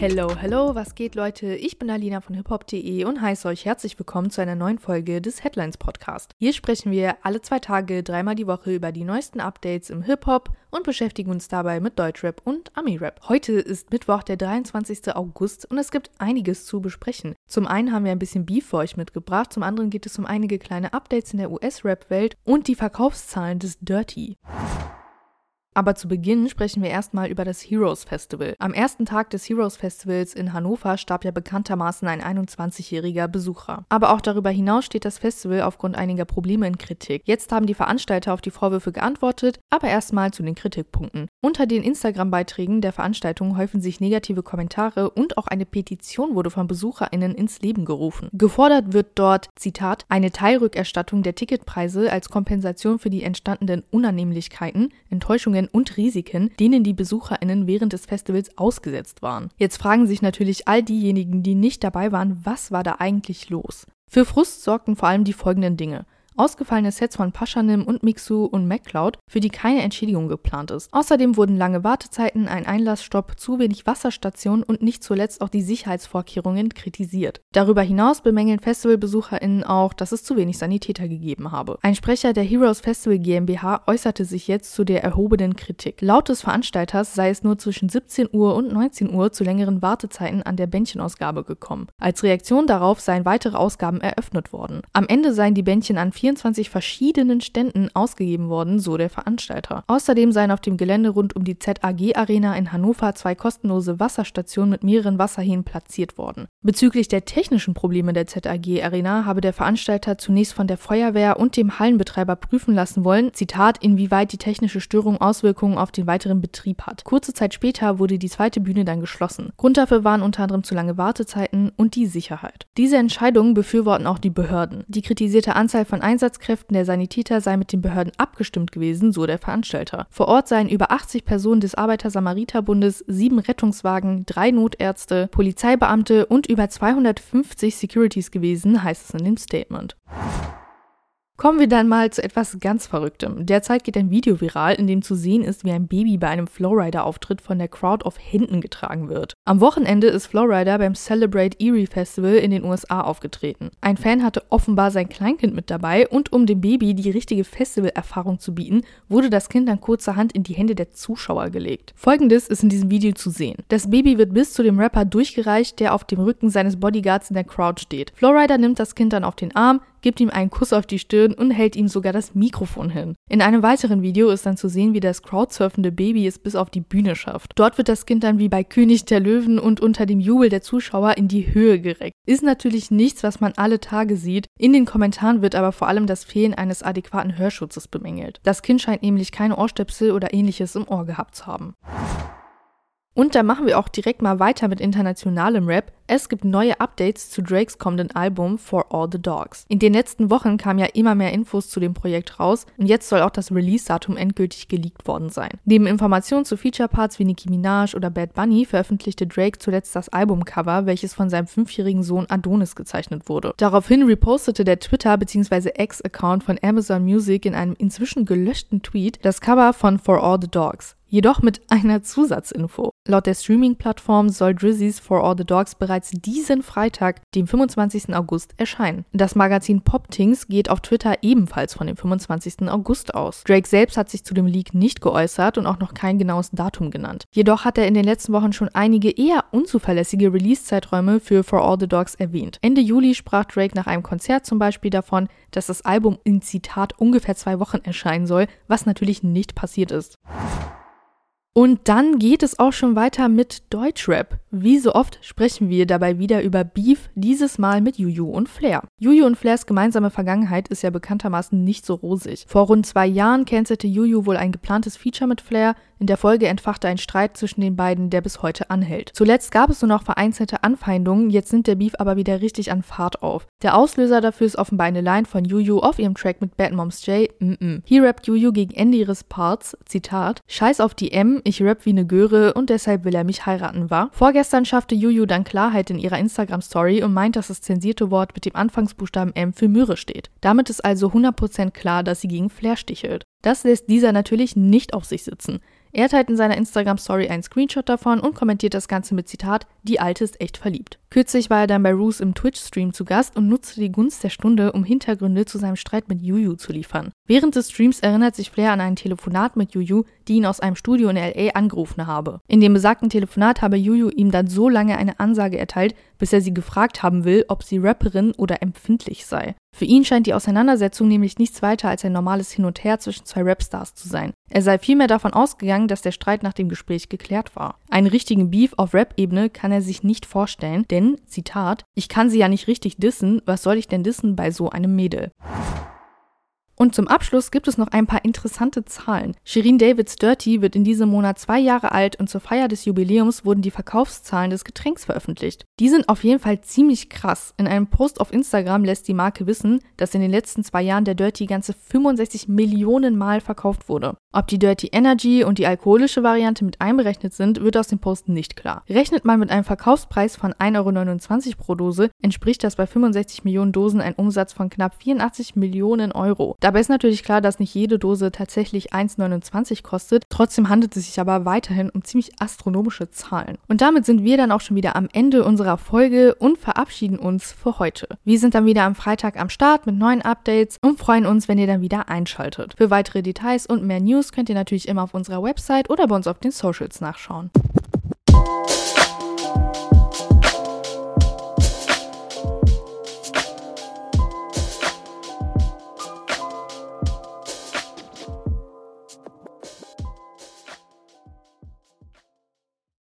Hello, hello, was geht Leute? Ich bin Alina von hiphop.de und heiße euch herzlich willkommen zu einer neuen Folge des Headlines Podcast. Hier sprechen wir alle zwei Tage, dreimal die Woche über die neuesten Updates im Hip-Hop und beschäftigen uns dabei mit Deutschrap und Ami-Rap. Heute ist Mittwoch, der 23. August und es gibt einiges zu besprechen. Zum einen haben wir ein bisschen Beef für euch mitgebracht, zum anderen geht es um einige kleine Updates in der US-Rap-Welt und die Verkaufszahlen des Dirty. Aber zu Beginn sprechen wir erstmal über das Heroes Festival. Am ersten Tag des Heroes Festivals in Hannover starb ja bekanntermaßen ein 21-jähriger Besucher. Aber auch darüber hinaus steht das Festival aufgrund einiger Probleme in Kritik. Jetzt haben die Veranstalter auf die Vorwürfe geantwortet, aber erstmal zu den Kritikpunkten. Unter den Instagram-Beiträgen der Veranstaltung häufen sich negative Kommentare und auch eine Petition wurde von BesucherInnen ins Leben gerufen. Gefordert wird dort, Zitat, eine Teilrückerstattung der Ticketpreise als Kompensation für die entstandenen Unannehmlichkeiten, Enttäuschungen und Risiken, denen die BesucherInnen während des Festivals ausgesetzt waren. Jetzt fragen sich natürlich all diejenigen, die nicht dabei waren, was war da eigentlich los? Für Frust sorgten vor allem die folgenden Dinge ausgefallene Sets von Paschanim und Mixu und MacCloud, für die keine Entschädigung geplant ist. Außerdem wurden lange Wartezeiten, ein Einlassstopp, zu wenig Wasserstationen und nicht zuletzt auch die Sicherheitsvorkehrungen kritisiert. Darüber hinaus bemängeln FestivalbesucherInnen auch, dass es zu wenig Sanitäter gegeben habe. Ein Sprecher der Heroes Festival GmbH äußerte sich jetzt zu der erhobenen Kritik. Laut des Veranstalters sei es nur zwischen 17 Uhr und 19 Uhr zu längeren Wartezeiten an der Bändchenausgabe gekommen. Als Reaktion darauf seien weitere Ausgaben eröffnet worden. Am Ende seien die Bändchen an 24 verschiedenen Ständen ausgegeben worden, so der Veranstalter. Außerdem seien auf dem Gelände rund um die ZAG Arena in Hannover zwei kostenlose Wasserstationen mit mehreren Wasserhähnen platziert worden. Bezüglich der technischen Probleme der ZAG Arena habe der Veranstalter zunächst von der Feuerwehr und dem Hallenbetreiber prüfen lassen wollen, Zitat, inwieweit die technische Störung Auswirkungen auf den weiteren Betrieb hat. Kurze Zeit später wurde die zweite Bühne dann geschlossen. Grund dafür waren unter anderem zu lange Wartezeiten und die Sicherheit. Diese Entscheidungen befürworten auch die Behörden. Die kritisierte Anzahl von Einsatzkräften der Sanitäter sei mit den Behörden abgestimmt gewesen, so der Veranstalter. Vor Ort seien über 80 Personen des Arbeiter-Samariter-Bundes, sieben Rettungswagen, drei Notärzte, Polizeibeamte und über 250 Securities gewesen, heißt es in dem Statement. Kommen wir dann mal zu etwas ganz Verrücktem. Derzeit geht ein Video viral, in dem zu sehen ist, wie ein Baby bei einem Flowrider-Auftritt von der Crowd auf Händen getragen wird. Am Wochenende ist Flowrider beim Celebrate Erie Festival in den USA aufgetreten. Ein Fan hatte offenbar sein Kleinkind mit dabei und um dem Baby die richtige Festivalerfahrung zu bieten, wurde das Kind dann kurzerhand in die Hände der Zuschauer gelegt. Folgendes ist in diesem Video zu sehen. Das Baby wird bis zu dem Rapper durchgereicht, der auf dem Rücken seines Bodyguards in der Crowd steht. Flowrider nimmt das Kind dann auf den Arm, gibt ihm einen Kuss auf die Stirn und hält ihm sogar das Mikrofon hin. In einem weiteren Video ist dann zu sehen, wie das crowdsurfende Baby es bis auf die Bühne schafft. Dort wird das Kind dann wie bei König der Löwen und unter dem Jubel der Zuschauer in die Höhe gereckt. Ist natürlich nichts, was man alle Tage sieht. In den Kommentaren wird aber vor allem das Fehlen eines adäquaten Hörschutzes bemängelt. Das Kind scheint nämlich keine Ohrstöpsel oder ähnliches im Ohr gehabt zu haben. Und da machen wir auch direkt mal weiter mit internationalem Rap. Es gibt neue Updates zu Drakes kommenden Album For All the Dogs. In den letzten Wochen kamen ja immer mehr Infos zu dem Projekt raus und jetzt soll auch das Release-Datum endgültig geleakt worden sein. Neben Informationen zu Feature-Parts wie Nicki Minaj oder Bad Bunny veröffentlichte Drake zuletzt das Albumcover, welches von seinem fünfjährigen Sohn Adonis gezeichnet wurde. Daraufhin repostete der Twitter- bzw. X-Account von Amazon Music in einem inzwischen gelöschten Tweet das Cover von For All the Dogs jedoch mit einer Zusatzinfo. Laut der Streaming-Plattform soll Drizzy's For All the Dogs bereits diesen Freitag, dem 25. August, erscheinen. Das Magazin Poptings geht auf Twitter ebenfalls von dem 25. August aus. Drake selbst hat sich zu dem Leak nicht geäußert und auch noch kein genaues Datum genannt. Jedoch hat er in den letzten Wochen schon einige eher unzuverlässige Release-Zeiträume für For All the Dogs erwähnt. Ende Juli sprach Drake nach einem Konzert zum Beispiel davon, dass das Album in Zitat ungefähr zwei Wochen erscheinen soll, was natürlich nicht passiert ist. Und dann geht es auch schon weiter mit Deutschrap. Wie so oft sprechen wir dabei wieder über Beef, dieses Mal mit Juju und Flair. Juju und Flairs gemeinsame Vergangenheit ist ja bekanntermaßen nicht so rosig. Vor rund zwei Jahren cancelte Juju wohl ein geplantes Feature mit Flair, in der Folge entfachte ein Streit zwischen den beiden, der bis heute anhält. Zuletzt gab es nur noch vereinzelte Anfeindungen, jetzt nimmt der Beef aber wieder richtig an Fahrt auf. Der Auslöser dafür ist offenbar eine Line von Juju auf ihrem Track mit Bad Moms J. Mm -mm. Hier rappt Juju gegen Ende ihres Parts, Zitat, Scheiß auf die M, ich rap wie ne Göre und deshalb will er mich heiraten, war. Vorgestern schaffte Juju dann Klarheit in ihrer Instagram-Story und meint, dass das zensierte Wort mit dem Anfangsbuchstaben M für Möhre steht. Damit ist also 100% klar, dass sie gegen Flair stichelt. Das lässt dieser natürlich nicht auf sich sitzen. Er teilt in seiner Instagram-Story einen Screenshot davon und kommentiert das Ganze mit Zitat, die Alte ist echt verliebt. Kürzlich war er dann bei Roos im Twitch-Stream zu Gast und nutzte die Gunst der Stunde, um Hintergründe zu seinem Streit mit Juju zu liefern. Während des Streams erinnert sich Flair an ein Telefonat mit Juju, die ihn aus einem Studio in LA angerufen habe. In dem besagten Telefonat habe Juju ihm dann so lange eine Ansage erteilt, bis er sie gefragt haben will, ob sie Rapperin oder empfindlich sei. Für ihn scheint die Auseinandersetzung nämlich nichts weiter als ein normales Hin und Her zwischen zwei Rapstars zu sein. Er sei vielmehr davon ausgegangen, dass der Streit nach dem Gespräch geklärt war. Einen richtigen Beef auf Rap-Ebene kann er sich nicht vorstellen, denn, Zitat, ich kann sie ja nicht richtig dissen, was soll ich denn dissen bei so einem Mädel? Und zum Abschluss gibt es noch ein paar interessante Zahlen. Shirin Davids Dirty wird in diesem Monat zwei Jahre alt und zur Feier des Jubiläums wurden die Verkaufszahlen des Getränks veröffentlicht. Die sind auf jeden Fall ziemlich krass. In einem Post auf Instagram lässt die Marke wissen, dass in den letzten zwei Jahren der Dirty ganze 65 Millionen Mal verkauft wurde. Ob die Dirty Energy und die alkoholische Variante mit einberechnet sind, wird aus dem Post nicht klar. Rechnet man mit einem Verkaufspreis von 1,29 Euro pro Dose, entspricht das bei 65 Millionen Dosen ein Umsatz von knapp 84 Millionen Euro. Dabei ist natürlich klar, dass nicht jede Dose tatsächlich 1,29 kostet. Trotzdem handelt es sich aber weiterhin um ziemlich astronomische Zahlen. Und damit sind wir dann auch schon wieder am Ende unserer Folge und verabschieden uns für heute. Wir sind dann wieder am Freitag am Start mit neuen Updates und freuen uns, wenn ihr dann wieder einschaltet. Für weitere Details und mehr News könnt ihr natürlich immer auf unserer Website oder bei uns auf den Socials nachschauen.